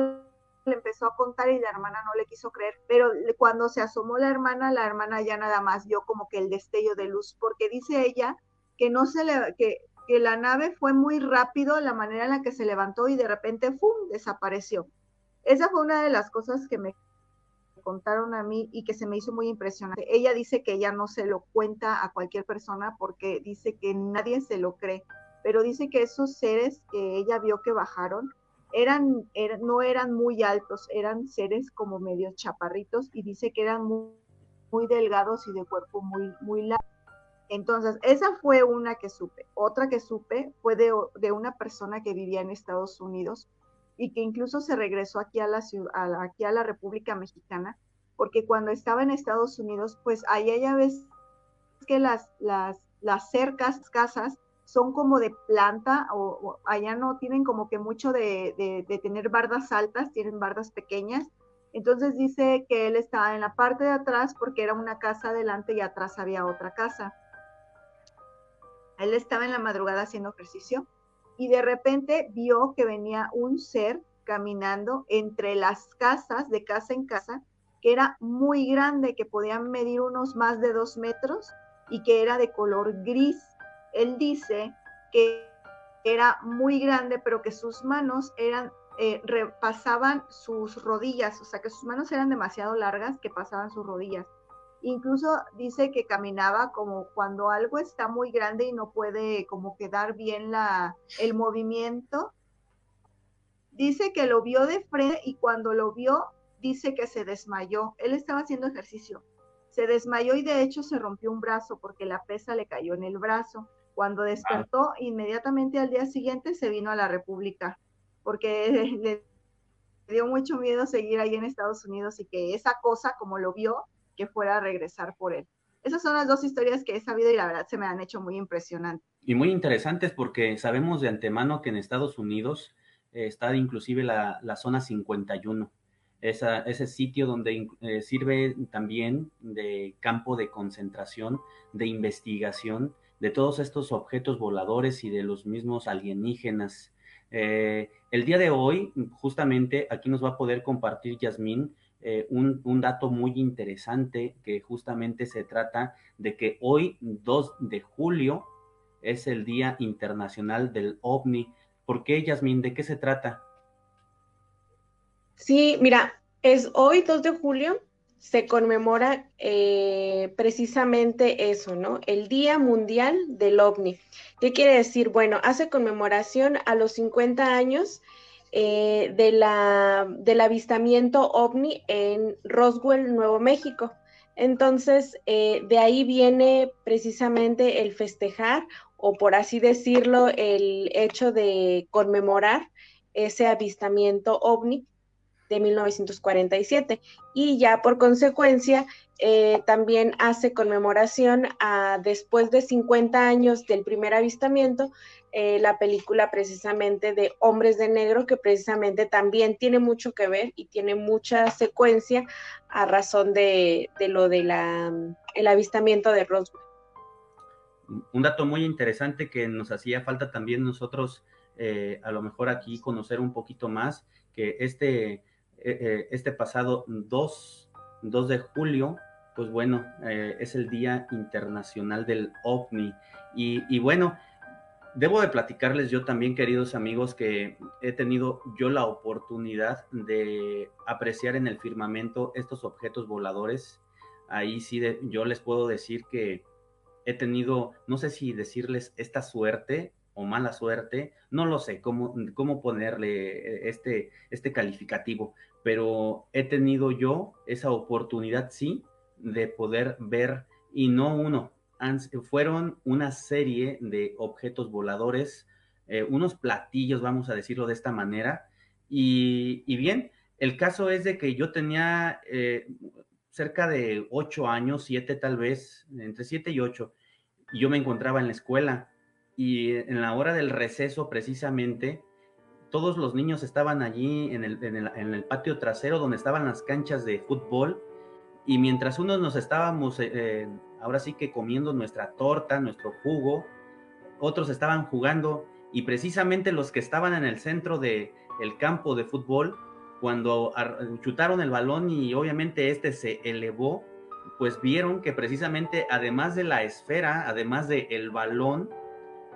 le empezó a contar y la hermana no le quiso creer, pero cuando se asomó la hermana, la hermana ya nada más vio como que el destello de luz, porque dice ella que no se le, que, que la nave fue muy rápido la manera en la que se levantó y de repente ¡fum! desapareció. Esa fue una de las cosas que me contaron a mí y que se me hizo muy impresionante. Ella dice que ella no se lo cuenta a cualquier persona porque dice que nadie se lo cree, pero dice que esos seres que ella vio que bajaron eran, no eran muy altos, eran seres como medio chaparritos y dice que eran muy, muy delgados y de cuerpo muy, muy largo. Entonces, esa fue una que supe. Otra que supe fue de, de, una persona que vivía en Estados Unidos y que incluso se regresó aquí a la, ciudad, aquí a la República Mexicana, porque cuando estaba en Estados Unidos, pues allá ya ves que las, las, las cercas, casas, son como de planta o, allá no tienen como que mucho de, de, tener bardas altas, tienen bardas pequeñas. Entonces dice que él estaba en la parte de atrás porque era una casa adelante y atrás había otra casa. Él estaba en la madrugada haciendo ejercicio y de repente vio que venía un ser caminando entre las casas, de casa en casa, que era muy grande, que podían medir unos más de dos metros y que era de color gris él dice que era muy grande, pero que sus manos eran, eh, pasaban sus rodillas, o sea, que sus manos eran demasiado largas que pasaban sus rodillas. Incluso dice que caminaba como cuando algo está muy grande y no puede como quedar bien la, el movimiento. Dice que lo vio de frente y cuando lo vio, dice que se desmayó. Él estaba haciendo ejercicio. Se desmayó y de hecho se rompió un brazo porque la pesa le cayó en el brazo. Cuando despertó, inmediatamente al día siguiente se vino a la República, porque [laughs] le dio mucho miedo seguir ahí en Estados Unidos y que esa cosa, como lo vio, que fuera a regresar por él. Esas son las dos historias que he sabido y la verdad se me han hecho muy impresionantes. Y muy interesantes porque sabemos de antemano que en Estados Unidos eh, está inclusive la, la zona 51, esa, ese sitio donde eh, sirve también de campo de concentración, de investigación de todos estos objetos voladores y de los mismos alienígenas. Eh, el día de hoy, justamente, aquí nos va a poder compartir Yasmín eh, un, un, dato muy interesante que justamente se trata de que hoy, 2 de julio, es el Día Internacional del OVNI. ¿Por qué, Yasmín? ¿De qué se trata? Sí, mira, es hoy 2 de julio se conmemora eh, precisamente eso, ¿no? El Día Mundial del OVNI. ¿Qué quiere decir? Bueno, hace conmemoración a los 50 años eh, del avistamiento OVNI en Roswell, Nuevo México. Entonces, eh, de ahí viene precisamente el festejar, o por así decirlo, el hecho de conmemorar ese avistamiento OVNI de 1947 y ya por consecuencia eh, también hace conmemoración a después de 50 años del primer avistamiento, eh, la película precisamente de Hombres de Negro, que precisamente también tiene mucho que ver y tiene mucha secuencia a razón de, lo del el avistamiento de Roswell. Un dato muy interesante que nos hacía falta también nosotros, eh, a lo mejor aquí conocer un poquito más, que este, este pasado 2, 2 de julio pues bueno, eh, es el Día Internacional del OVNI. Y, bueno, debo de platicarles yo también, queridos amigos, que he tenido yo la oportunidad de apreciar en el firmamento estos objetos voladores. Ahí sí yo les puedo decir que he tenido, no sé si decirles esta suerte o mala suerte, no lo sé cómo, cómo ponerle este, este calificativo, pero he tenido yo esa oportunidad, sí, de poder ver, y no uno, fueron una serie de objetos voladores, eh, unos platillos, vamos a decirlo de esta manera. Y, bien, el caso es de que yo tenía eh, cerca de ocho años, siete tal vez, entre siete y ocho, y yo me encontraba en la escuela y en la hora del receso precisamente, todos los niños estaban allí en el, patio trasero donde estaban las canchas de fútbol y mientras unos nos estábamos, eh, ahora sí que comiendo nuestra torta, nuestro jugo, otros estaban jugando y precisamente los que estaban en el centro del el campo de fútbol, cuando chutaron el balón y obviamente este se elevó, pues vieron que precisamente además de la esfera, además del el balón,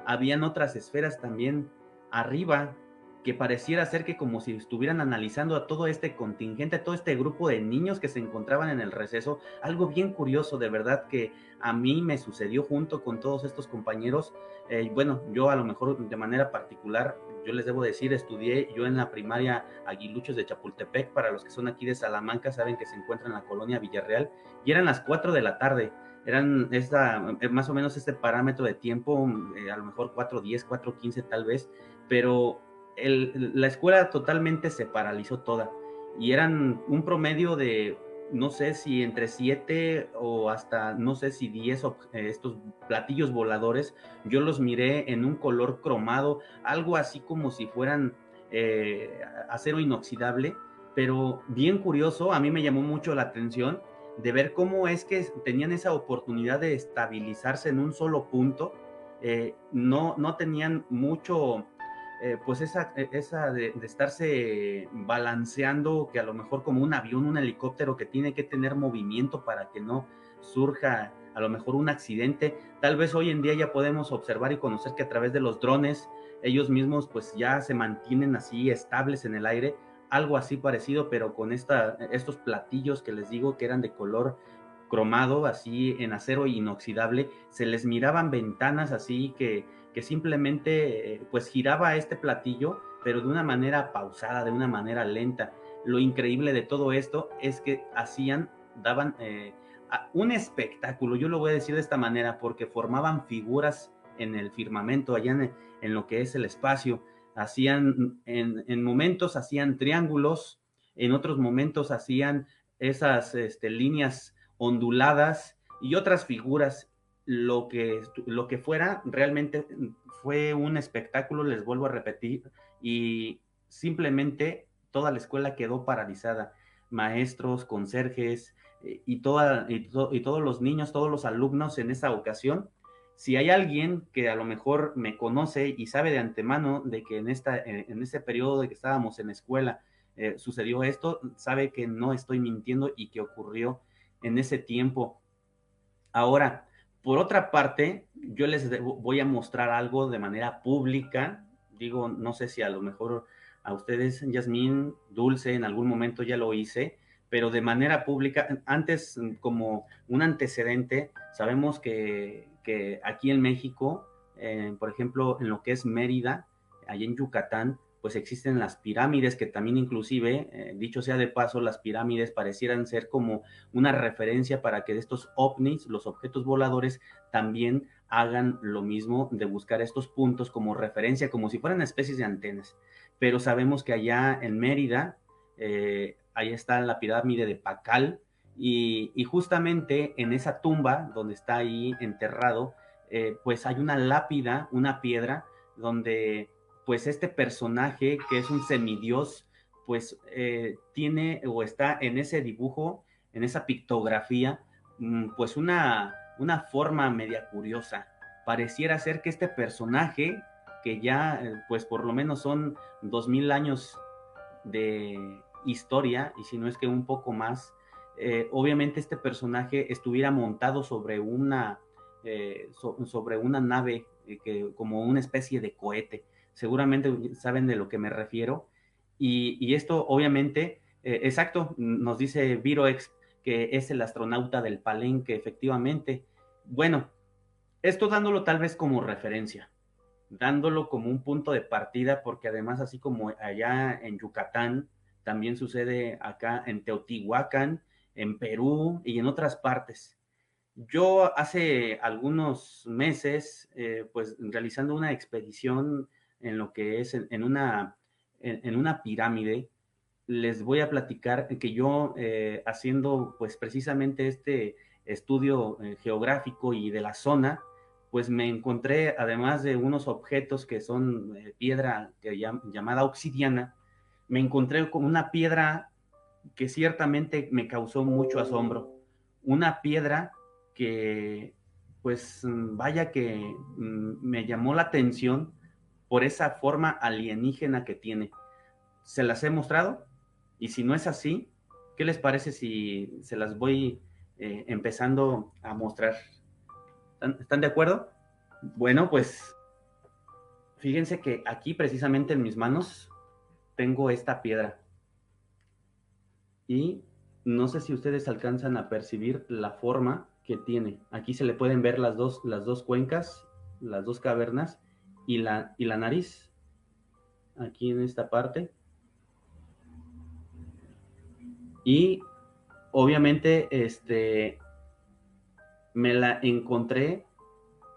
habían otras esferas también arriba que pareciera ser que como si estuvieran analizando a todo este contingente, a todo este grupo de niños que se encontraban en el receso, algo bien curioso de verdad que a mí me sucedió junto con todos estos compañeros. Eh, bueno, yo a lo mejor de manera particular, yo les debo decir, estudié yo en la primaria Aguiluchos de Chapultepec, para los que son aquí de Salamanca saben que se encuentra en la colonia Villarreal, y eran las 4 de la tarde. Eran esta, eh, más o menos este parámetro de tiempo, eh, a lo mejor 4.10, 4.15 tal vez, pero la escuela totalmente se paralizó toda. Y eran un promedio de, no sé si entre siete o hasta, no sé si diez estos platillos voladores, yo los miré en un color cromado, algo así como si fueran eh, acero inoxidable, pero bien curioso, a mí me llamó mucho la atención de ver cómo es que tenían esa oportunidad de estabilizarse en un solo punto, eh, no, no tenían mucho eh, pues esa, e, esa de, estarse balanceando, que a lo mejor como un avión, un helicóptero que tiene que tener movimiento para que no surja a lo mejor un accidente. Tal vez hoy en día ya podemos observar y conocer que a través de los drones ellos mismos pues ya se mantienen así estables en el aire, algo así parecido, pero con esta, estos platillos que les digo que eran de color cromado, así en acero inoxidable, se les miraban ventanas así que que simplemente eh, pues giraba este platillo, pero de una manera pausada, de una manera lenta. Lo increíble de todo esto es que hacían, daban eh, un espectáculo, yo lo voy a decir de esta manera, porque formaban figuras en el firmamento, allá en, lo que es el espacio. Hacían, en, momentos hacían triángulos, en otros momentos hacían esas este, líneas onduladas y otras figuras lo que, lo que fuera, realmente fue un espectáculo, les vuelvo a repetir, y simplemente toda la escuela quedó paralizada. Maestros, conserjes eh, y, toda, y, todos los niños, todos los alumnos en esa ocasión. Si hay alguien que a lo mejor me conoce y sabe de antemano de que en, esta, eh, en ese periodo de que estábamos en la escuela eh, sucedió esto, sabe que no estoy mintiendo y que ocurrió en ese tiempo. Ahora, por otra parte, yo les voy a mostrar algo de manera pública. Digo, no sé si a lo mejor a ustedes, Yasmín, Dulce, en algún momento ya lo hice, pero de manera pública, antes como un antecedente, sabemos que, aquí en México, eh, por ejemplo, en lo que es Mérida, allá en Yucatán, pues existen las pirámides que también inclusive, eh, dicho sea de paso, las pirámides parecieran ser como una referencia para que estos ovnis, los objetos voladores, también hagan lo mismo de buscar estos puntos como referencia, como si fueran especies de antenas. Pero sabemos que allá en Mérida, eh, ahí está la pirámide de Pacal, y, justamente en esa tumba donde está ahí enterrado, eh, pues hay una lápida, una piedra, donde pues este personaje que es un semidios, pues eh, tiene o está en ese dibujo, en esa pictografía, mm, pues una, una forma media curiosa. Pareciera ser que este personaje, que ya eh, pues por lo menos son dos mil años de historia, y si no es que un poco más, eh, obviamente este personaje estuviera montado sobre una, sobre una nave que, como una especie de cohete. Seguramente saben de lo que me refiero y, esto obviamente, eh, exacto, nos dice Viroex que es el astronauta del Palenque, efectivamente. Bueno, esto dándolo tal vez como referencia, dándolo como un punto de partida, porque además así como allá en Yucatán, también sucede acá en Teotihuacán, en Perú y en otras partes. Yo hace algunos meses, eh, pues realizando una expedición en lo que es en una en, una pirámide, les voy a platicar que yo eh, haciendo pues precisamente este estudio eh, geográfico y de la zona, pues me encontré, además de unos objetos que son eh, piedra llamada obsidiana, me encontré con una piedra que ciertamente me causó mucho asombro. Una piedra que, pues, vaya que mm, me llamó la atención por esa forma alienígena que tiene. ¿Se las he mostrado? Y si no es así, ¿qué les parece si se las voy eh, empezando a mostrar? ¿Están, de acuerdo? Bueno, pues fíjense que aquí precisamente en mis manos tengo esta piedra. Y no sé si ustedes alcanzan a percibir la forma que tiene. Aquí se le pueden ver las dos, las dos cuencas, las dos cavernas y la, y la nariz, aquí en esta parte. Y obviamente, este, me la encontré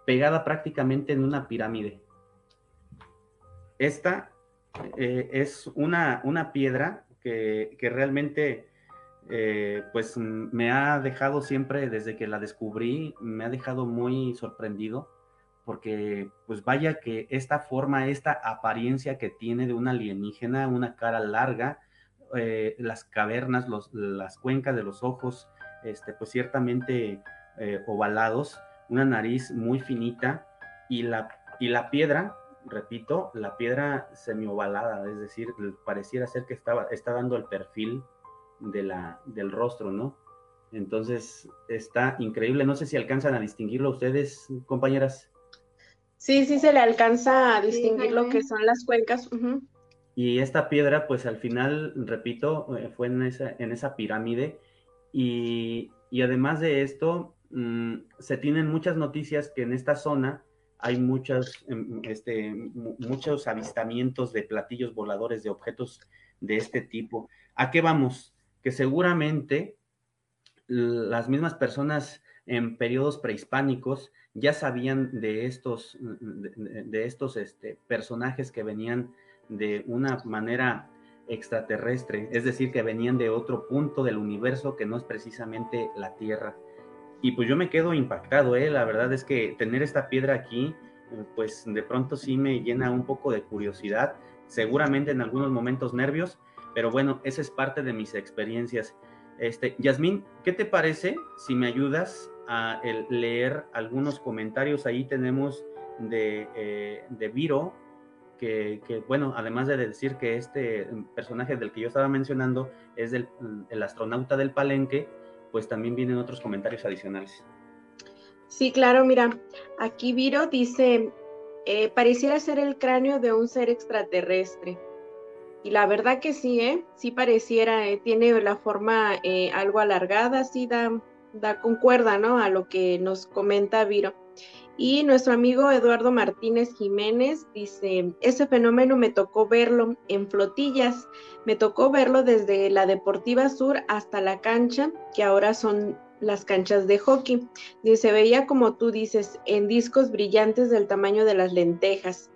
pegada prácticamente en una pirámide. Esta eh, es una, una piedra que, que realmente, eh, pues, me ha dejado siempre, desde que la descubrí, me ha dejado muy sorprendido porque pues vaya que esta forma, esta apariencia que tiene de una alienígena, una cara larga, eh, las cavernas, las cuencas de los ojos, este, pues ciertamente eh, ovalados, una nariz muy finita y la, y la piedra, repito, la piedra semiovalada, es decir, pareciera ser que estaba, está dando el perfil de la, del rostro, ¿no? Entonces está increíble, no sé si alcanzan a distinguirlo ustedes, compañeras. Sí, sí se le alcanza a distinguir lo que son las cuencas. Y esta piedra, pues al final, repito, eh, fue en esa, en esa pirámide. Y, además de esto, mm, se tienen muchas noticias que en esta zona hay muchas, em, este, muchos avistamientos de platillos voladores, de objetos de este tipo. ¿A qué vamos? Que seguramente las mismas personas en periodos prehispánicos ya sabían de estos, de, estos este, personajes que venían de una manera extraterrestre, es decir, que venían de otro punto del universo que no es precisamente la Tierra. Y pues yo me quedo impactado, ¿eh? la verdad es que tener esta piedra aquí, pues de pronto sí me llena un poco de curiosidad, seguramente en algunos momentos nervios, pero bueno, esa es parte de mis experiencias. Este, Yasmín, ¿qué te parece si me ayudas a leer algunos comentarios? Ahí tenemos de, eh, de Viro, que, bueno, además de decir que este personaje del que yo estaba mencionando es del, el astronauta del palenque, pues también vienen otros comentarios adicionales. Sí, claro, mira, aquí Viro dice, eh, pareciera ser el cráneo de un ser extraterrestre. Y la verdad que sí, ¿eh? Sí pareciera, eh, tiene la forma eh, algo alargada, sí da, da concuerda, ¿no? A lo que nos comenta Viro. Y nuestro amigo Eduardo Martínez Jiménez dice, ese fenómeno me tocó verlo en flotillas, me tocó verlo desde la Deportiva Sur hasta la cancha, que ahora son las canchas de hockey. Dice, veía como tú dices, en discos brillantes del tamaño de las lentejas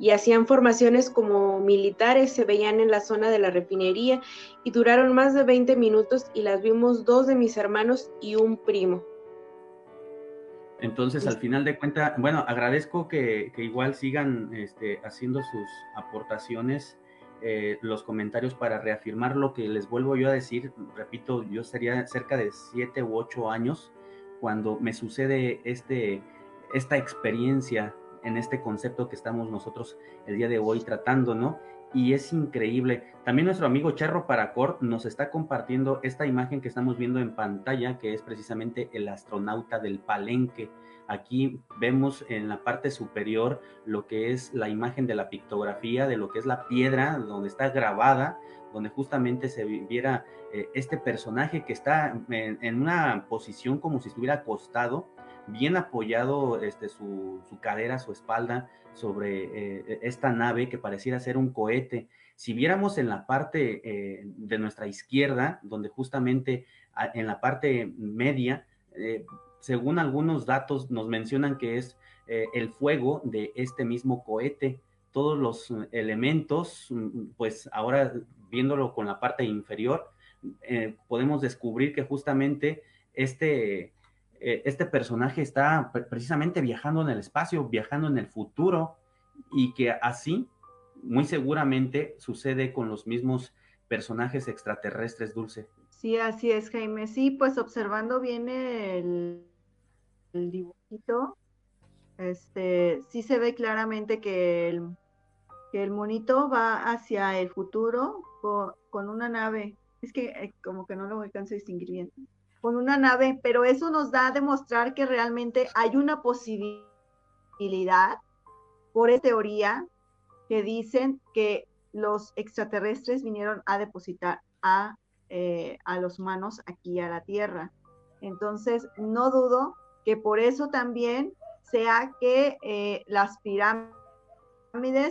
y hacían formaciones como militares se veían en la zona de la refinería y duraron más de 20 minutos y las vimos dos de mis hermanos y un primo. Entonces, al final de cuentas, bueno, agradezco que, que igual sigan este, haciendo sus aportaciones, eh, los comentarios para reafirmar lo que les vuelvo yo a decir. Repito, yo sería cerca de siete u ocho años cuando me sucede este, esta experiencia en este concepto que estamos nosotros el día de hoy tratando, ¿no? Y es increíble. También nuestro amigo Charro Paracor nos está compartiendo esta imagen que estamos viendo en pantalla, que es precisamente el astronauta del Palenque. Aquí vemos en la parte superior lo que es la imagen de la pictografía, de lo que es la piedra donde está grabada, donde justamente se viera eh, este personaje que está en, en, una posición como si estuviera acostado bien apoyado este, su, su cadera, su espalda sobre eh, esta nave que pareciera ser un cohete. Si viéramos en la parte eh, de nuestra izquierda, donde justamente en la parte media, eh, según algunos datos nos mencionan que es el fuego de este mismo cohete. Todos los elementos, pues ahora viéndolo con la parte inferior, podemos descubrir que justamente este, eh, este personaje está precisamente viajando en el espacio, viajando en el futuro, y que así, muy seguramente, sucede con los mismos personajes extraterrestres, Dulce. Sí, así es, Jaime. Sí, pues observando bien el, dibujito, este, sí se ve claramente que el, monito va hacia el futuro con, con una nave. Es que eh, como que no lo alcanzo a distinguir bien con una nave, pero eso nos da a demostrar que realmente hay una posibilidad por esa teoría que dicen que los extraterrestres vinieron a depositar a, eh, a los humanos aquí a la Tierra. Entonces, no dudo que por eso también sea que eh, las pirámides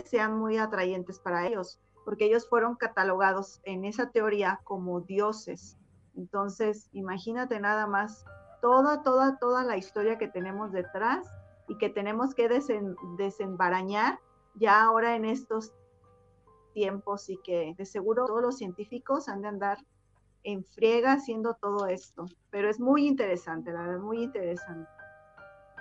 sean muy atrayentes para ellos, porque ellos fueron catalogados en esa teoría como dioses. Entonces, imagínate nada más toda, toda, toda la historia que tenemos detrás y que tenemos que desen, desembarañar ya ahora en estos tiempos y que de seguro todos los científicos han de andar en friega haciendo todo esto. Pero es muy interesante, la verdad, muy interesante.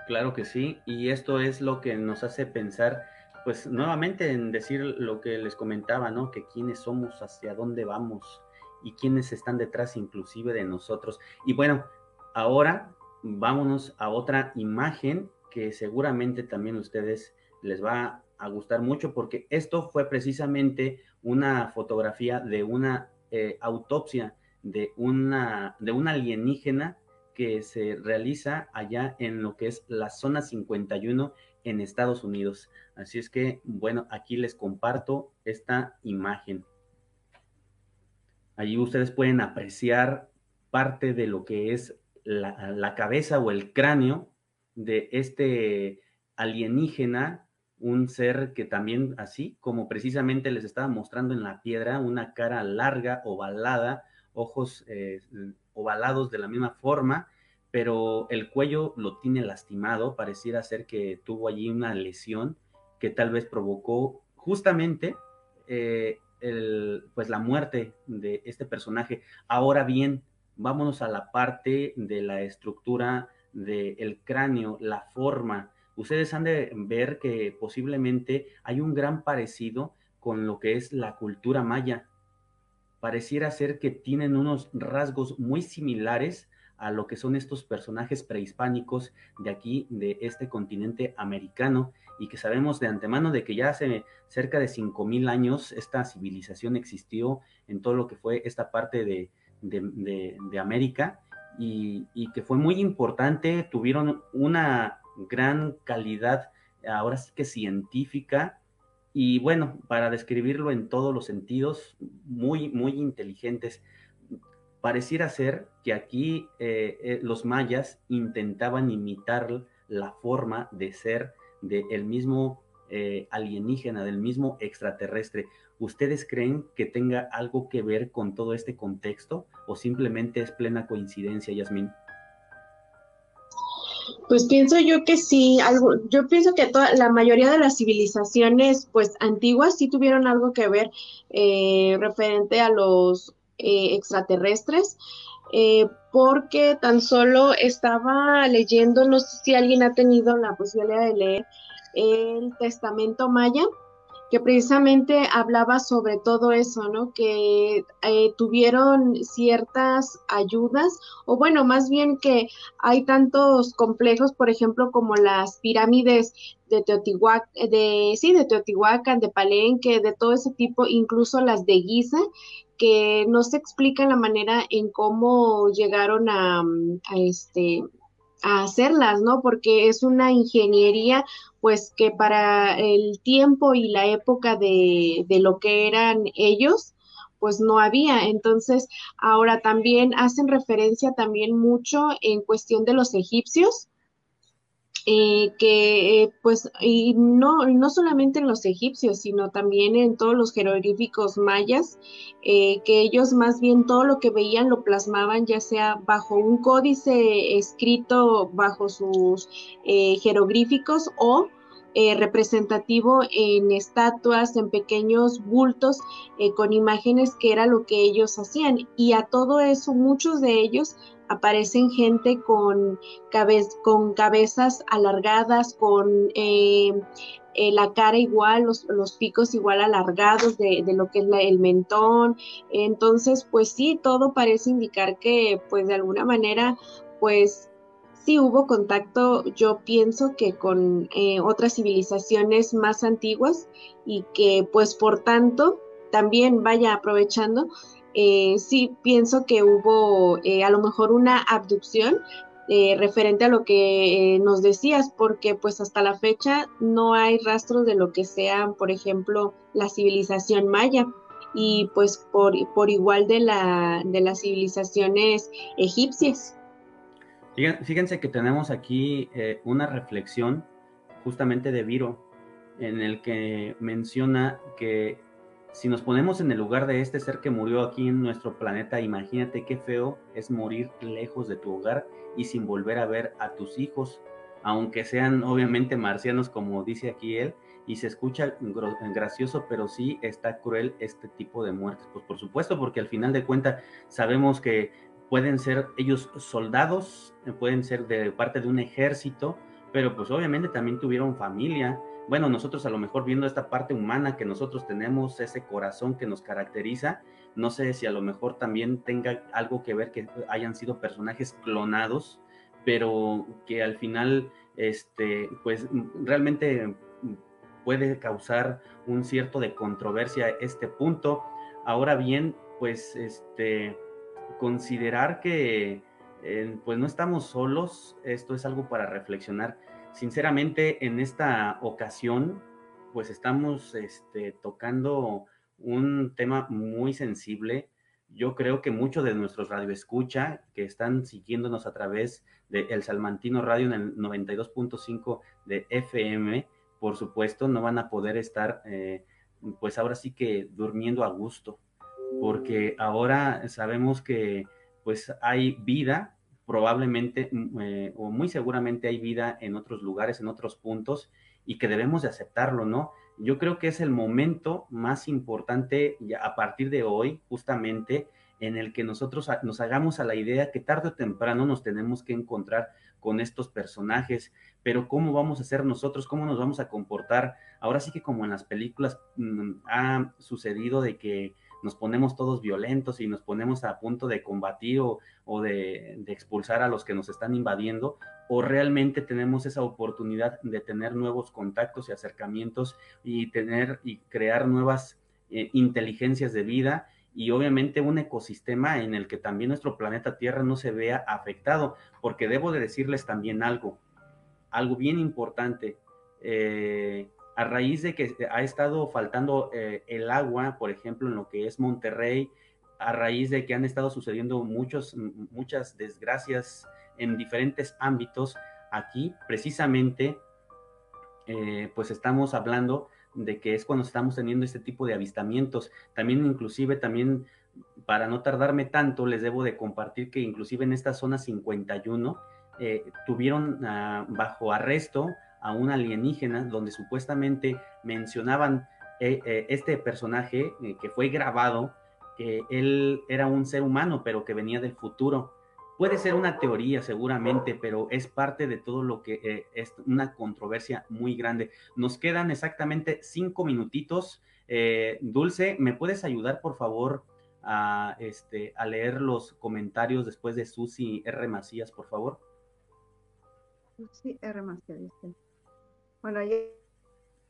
Claro que sí, y esto es lo que nos hace pensar, pues nuevamente en decir lo que les comentaba, ¿no? Que quiénes somos, hacia dónde vamos, y quiénes están detrás inclusive de nosotros. Y bueno, ahora vámonos a otra imagen que seguramente también ustedes les va a gustar mucho porque esto fue precisamente una fotografía de una eh, autopsia de una, de una alienígena que se realiza allá en lo que es la zona 51 en Estados Unidos. Así es que, bueno, aquí les comparto esta imagen. Allí ustedes pueden apreciar parte de lo que es la, cabeza o el cráneo de este alienígena, un ser que también así, como precisamente les estaba mostrando en la piedra, una cara larga, ovalada, ojos eh, ovalados de la misma forma, pero el cuello lo tiene lastimado, pareciera ser que tuvo allí una lesión que tal vez provocó justamente eh, pues la muerte de este personaje. Ahora bien, vámonos a la parte de la estructura del cráneo, la forma. Ustedes han de ver que posiblemente hay un gran parecido con lo que es la cultura maya. Pareciera ser que tienen unos rasgos muy similares a lo que son estos personajes prehispánicos de aquí, de este continente americano, y que sabemos de antemano de que ya hace cerca de 5.000 años esta civilización existió en todo lo que fue esta parte de, de, de, América y, y, que fue muy importante, tuvieron una gran calidad, ahora sí que científica, y bueno, para describirlo en todos los sentidos, muy, muy inteligentes. Pareciera ser que aquí eh, eh, los mayas intentaban imitar la forma de ser del mismo eh, alienígena, del mismo extraterrestre. ¿Ustedes creen que tenga algo que ver con todo este contexto o simplemente es plena coincidencia, Yasmín? Pues pienso yo que sí, algo, yo pienso que toda, la mayoría de las civilizaciones pues antiguas sí tuvieron algo que ver eh, referente a los eh, extraterrestres, porque tan solo estaba leyendo, no sé si alguien ha tenido la posibilidad de leer el Testamento Maya, que precisamente hablaba sobre todo eso, ¿no? Que eh, tuvieron ciertas ayudas, o bueno, más bien que hay tantos complejos, por ejemplo, como las pirámides de Teotihuacán, de, sí, de Teotihuacán, de Palenque, de todo ese tipo, incluso las de Giza, que no se explica la manera en cómo llegaron a, a este a hacerlas, ¿no? Porque es una ingeniería, pues que para el tiempo y la época de, de lo que eran ellos, pues no había. Entonces, ahora también hacen referencia también mucho en cuestión de los egipcios, eh, que eh, pues, y no, no solamente en los egipcios, sino también en todos los jeroglíficos mayas, eh, que ellos más bien todo lo que veían lo plasmaban ya sea bajo un códice escrito bajo sus jeroglíficos o representativo en estatuas, en pequeños bultos con imágenes que era lo que ellos hacían. Y a todo eso, muchos de ellos aparecen gente con, con cabezas alargadas, con eh, eh, la cara igual, los, los, picos igual alargados de, de lo que es el mentón. Entonces, pues sí, todo parece indicar que, pues de alguna manera, pues sí hubo contacto, yo pienso que con eh, otras civilizaciones más antiguas y que, pues por tanto, también vaya aprovechando, eh, sí pienso que hubo eh, a lo mejor una abducción eh, referente a lo que nos decías, porque pues hasta la fecha no hay rastros de lo que sea, por ejemplo, la civilización maya y pues por, por igual de, la, de las civilizaciones egipcias. Fíjense que tenemos aquí una reflexión justamente de Viro, en el que menciona que si nos ponemos en el lugar de este ser que murió aquí en nuestro planeta, imagínate qué feo es morir lejos de tu hogar y sin volver a ver a tus hijos, aunque sean obviamente marcianos como dice aquí él, y se escucha gracioso, pero sí está cruel este tipo de muertes. Pues por supuesto, porque al final de cuentas sabemos que pueden ser ellos soldados, pueden ser de parte de un ejército, pero pues obviamente también tuvieron familia, bueno, nosotros a lo mejor viendo esta parte humana que nosotros tenemos, ese corazón que nos caracteriza, no sé si a lo mejor también tenga algo que ver que hayan sido personajes clonados, pero que al final, este, pues realmente puede causar un cierto de controversia este punto. Ahora bien, pues este, considerar que eh, pues no estamos solos, esto es algo para reflexionar Sinceramente, en esta ocasión, pues estamos este, tocando un tema muy sensible. Yo creo que muchos de nuestros radioescucha que están siguiéndonos a través de El Salmantino Radio en el 92.5 de FM, por supuesto, no van a poder estar, eh, pues ahora sí que durmiendo a gusto, porque ahora sabemos que pues hay vida probablemente mm, eh, o muy seguramente hay vida en otros lugares, en otros puntos, y que debemos de aceptarlo, ¿no? Yo creo que es el momento más importante a partir de hoy, justamente, en el que nosotros nos hagamos a la idea que tarde o temprano nos tenemos que encontrar con estos personajes, pero cómo vamos a ser nosotros, cómo nos vamos a comportar. Ahora sí que como en las películas mm, ha sucedido de que nos ponemos todos violentos y nos ponemos a punto de combatir o, de, expulsar a los que nos están invadiendo, o realmente tenemos esa oportunidad de tener nuevos contactos y acercamientos y tener y crear nuevas eh, inteligencias de vida y obviamente un ecosistema en el que también nuestro planeta Tierra no se vea afectado, porque debo de decirles también algo, algo bien importante. Eh, a raíz de que ha estado faltando eh, el agua, por ejemplo, en lo que es Monterrey, a raíz de que han estado sucediendo muchos, muchas desgracias en diferentes ámbitos, aquí precisamente, eh, pues estamos hablando de que es cuando estamos teniendo este tipo de avistamientos. También inclusive, también para no tardarme tanto, les debo de compartir que inclusive en esta zona 51, eh, tuvieron ah, bajo arresto a un alienígena donde supuestamente mencionaban eh, eh, este personaje eh, que fue grabado, que él era un ser humano, pero que venía del futuro. Puede ser una teoría seguramente, pero es parte de todo lo que eh, es una controversia muy grande. Nos quedan exactamente cinco minutitos. Dulce, ¿me puedes ayudar, por favor, a, este, a leer los comentarios después de Susi R. Macías, por favor? Sí, R dice. Bueno, ya,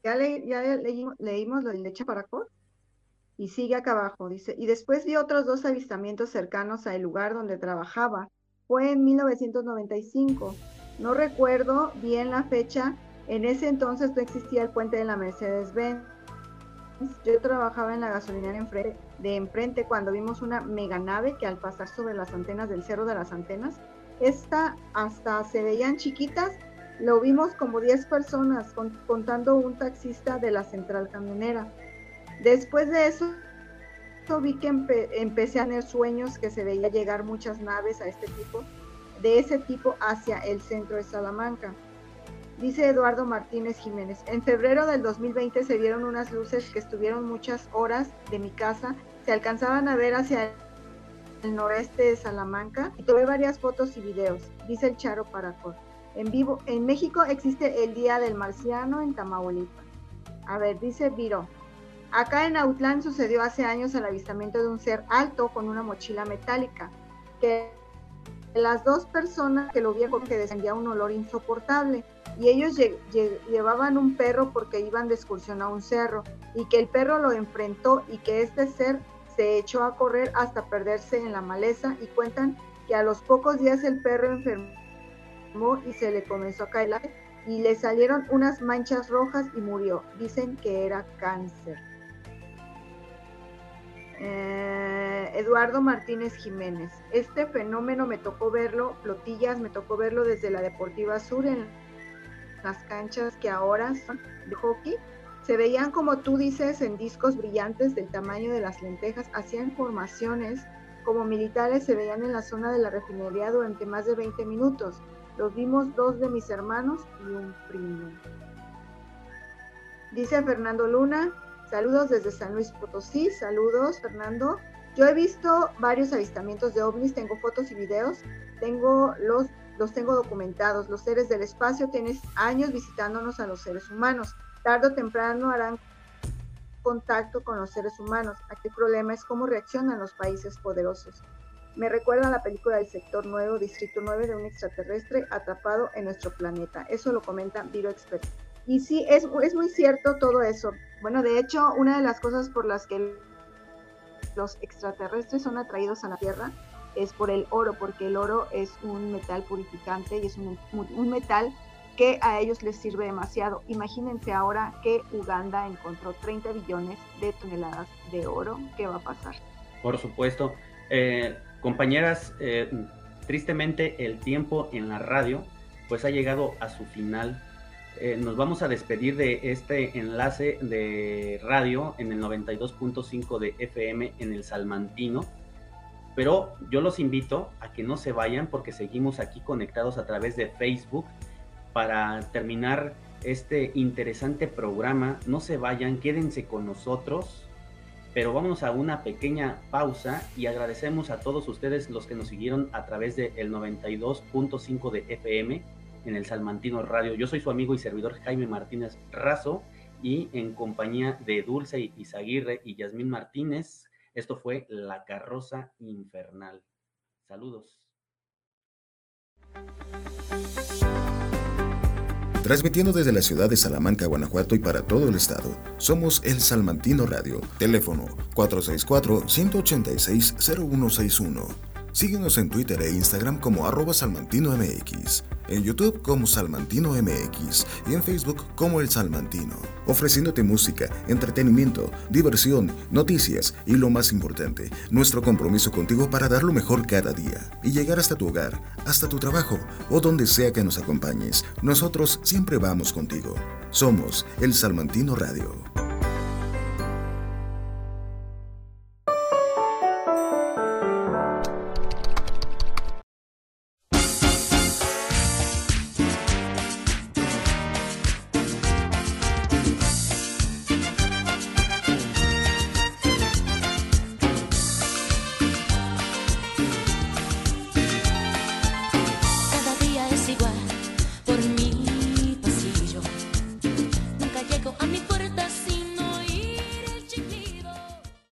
ya, le- ya leímos, leímos lo del paracor y sigue acá abajo, dice, y después vi otros dos avistamientos cercanos al lugar donde trabajaba. Fue en 1995. No recuerdo bien la fecha. En ese entonces no existía el puente de la Mercedes-Benz. Yo trabajaba en la gasolinera de enfrente cuando vimos una mega nave que al pasar sobre las antenas del Cerro de las Antenas, esta hasta se veían chiquitas lo vimos como 10 personas, con- contando un taxista de la central camionera. Después de eso, vi que empe- empecé a tener sueños que se veía llegar muchas naves a este tipo, de ese tipo hacia el centro de Salamanca. Dice Eduardo Martínez Jiménez, en febrero del 2020 se vieron unas luces que estuvieron muchas horas de mi casa, se alcanzaban a ver hacia el noreste de Salamanca y tomé varias fotos y videos, dice el Charo Paracor. En vivo, en México existe el Día del Marciano en Tamaulipas. A ver, dice Viro. Acá en Autlán sucedió hace años el avistamiento de un ser alto con una mochila metálica, que las dos personas que lo vieron que descendía un olor insoportable y ellos lle- lle- llevaban un perro porque iban de excursión a un cerro y que el perro lo enfrentó y que este ser se echó a correr hasta perderse en la maleza y cuentan que a los pocos días el perro enfermó y se le comenzó a caer la y le salieron unas manchas rojas y murió. Dicen que era cáncer. Eh, Eduardo Martínez Jiménez. Este fenómeno me tocó verlo, flotillas, me tocó verlo desde la Deportiva Sur en las canchas que ahora son de hockey. Se veían, como tú dices, en discos brillantes del tamaño de las lentejas, hacían formaciones como militares se veían en la zona de la refinería durante más de 20 minutos. Los vimos dos de mis hermanos y un primo. Dice Fernando Luna, saludos desde San Luis Potosí, saludos Fernando. Yo he visto varios avistamientos de ovnis, tengo fotos y videos, tengo los, los tengo documentados. Los seres del espacio tienen años visitándonos a los seres humanos. Tarde o temprano harán contacto con los seres humanos. Aquí el problema es cómo reaccionan los países poderosos. Me recuerda a la película del sector nuevo, Distrito 9, de un extraterrestre atrapado en nuestro planeta. Eso lo comenta Viro Expert. Y sí, es, es muy cierto todo eso. Bueno, de hecho, una de las cosas por las que los extraterrestres son atraídos a la Tierra es por el oro, porque el oro es un metal purificante y es un, un metal que a ellos les sirve demasiado. Imagínense ahora que Uganda encontró 30 billones de toneladas de oro. ¿Qué va a pasar? Por supuesto. Eh, compañeras, eh, tristemente el tiempo en la radio pues ha llegado a su final. Eh, nos vamos a despedir de este enlace de radio en el 92.5 de FM en el Salmantino. Pero yo los invito a que no se vayan porque seguimos aquí conectados a través de Facebook para terminar este interesante programa. No se vayan, quédense con nosotros pero vamos a una pequeña pausa y agradecemos a todos ustedes los que nos siguieron a través del de 92.5 de FM en el Salmantino Radio. Yo soy su amigo y servidor Jaime Martínez Razo y en compañía de Dulce Izaguirre y Yasmín Martínez, esto fue La Carroza Infernal. Saludos. Transmitiendo desde la ciudad de Salamanca, Guanajuato y para todo el estado, somos El Salmantino Radio. Teléfono 464-186-0161. Síguenos en Twitter e Instagram como arroba salmantino mx, en YouTube como Salmantino MX y en Facebook como El Salmantino, ofreciéndote música, entretenimiento, diversión, noticias y lo más importante, nuestro compromiso contigo para dar lo mejor cada día y llegar hasta tu hogar, hasta tu trabajo o donde sea que nos acompañes. Nosotros siempre vamos contigo. Somos El Salmantino Radio.